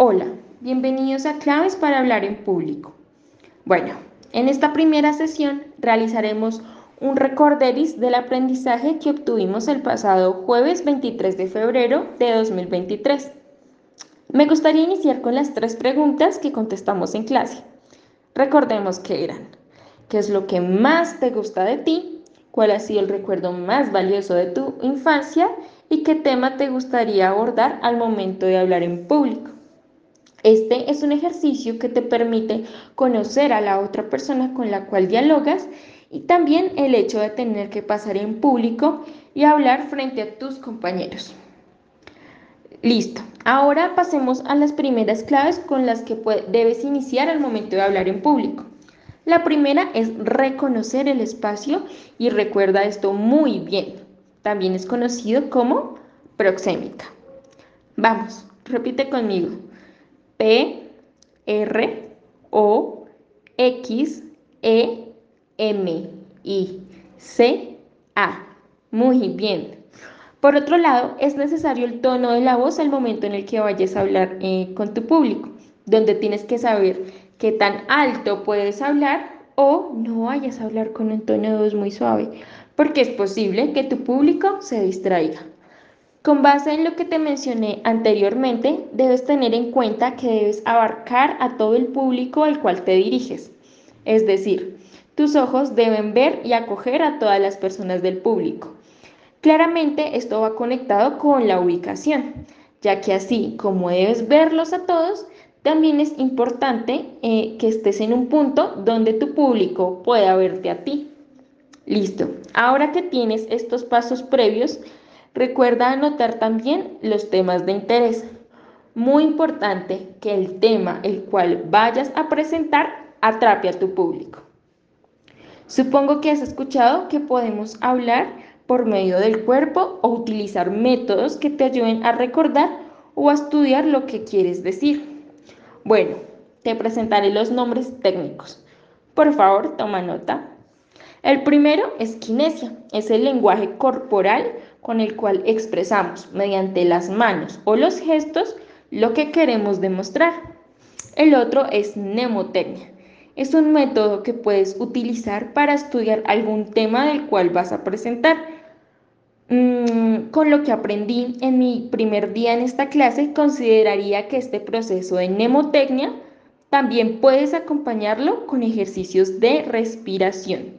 Hola, bienvenidos a Claves para hablar en público. Bueno, en esta primera sesión realizaremos un recorderis del aprendizaje que obtuvimos el pasado jueves 23 de febrero de 2023. Me gustaría iniciar con las tres preguntas que contestamos en clase. Recordemos que eran, ¿qué es lo que más te gusta de ti? ¿Cuál ha sido el recuerdo más valioso de tu infancia? ¿Y qué tema te gustaría abordar al momento de hablar en público? Este es un ejercicio que te permite conocer a la otra persona con la cual dialogas y también el hecho de tener que pasar en público y hablar frente a tus compañeros. Listo, ahora pasemos a las primeras claves con las que debes iniciar al momento de hablar en público. La primera es reconocer el espacio y recuerda esto muy bien. También es conocido como proxémica. Vamos, repite conmigo. P, R, O, X, E, M, I, C, A. Muy bien. Por otro lado, es necesario el tono de la voz al momento en el que vayas a hablar eh, con tu público, donde tienes que saber qué tan alto puedes hablar o no vayas a hablar con un tono de voz muy suave, porque es posible que tu público se distraiga. Con base en lo que te mencioné anteriormente, debes tener en cuenta que debes abarcar a todo el público al cual te diriges. Es decir, tus ojos deben ver y acoger a todas las personas del público. Claramente esto va conectado con la ubicación, ya que así como debes verlos a todos, también es importante eh, que estés en un punto donde tu público pueda verte a ti. Listo, ahora que tienes estos pasos previos, Recuerda anotar también los temas de interés. Muy importante que el tema el cual vayas a presentar atrape a tu público. Supongo que has escuchado que podemos hablar por medio del cuerpo o utilizar métodos que te ayuden a recordar o a estudiar lo que quieres decir. Bueno, te presentaré los nombres técnicos. Por favor, toma nota. El primero es kinesia, es el lenguaje corporal con el cual expresamos mediante las manos o los gestos lo que queremos demostrar. El otro es mnemotecnia. Es un método que puedes utilizar para estudiar algún tema del cual vas a presentar. Mm, con lo que aprendí en mi primer día en esta clase, consideraría que este proceso de mnemotecnia también puedes acompañarlo con ejercicios de respiración.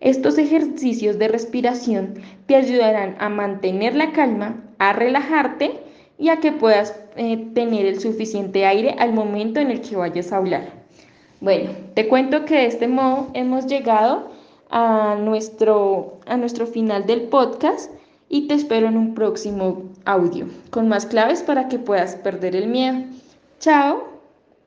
Estos ejercicios de respiración te ayudarán a mantener la calma, a relajarte y a que puedas eh, tener el suficiente aire al momento en el que vayas a hablar. Bueno, te cuento que de este modo hemos llegado a nuestro, a nuestro final del podcast y te espero en un próximo audio con más claves para que puedas perder el miedo. Chao.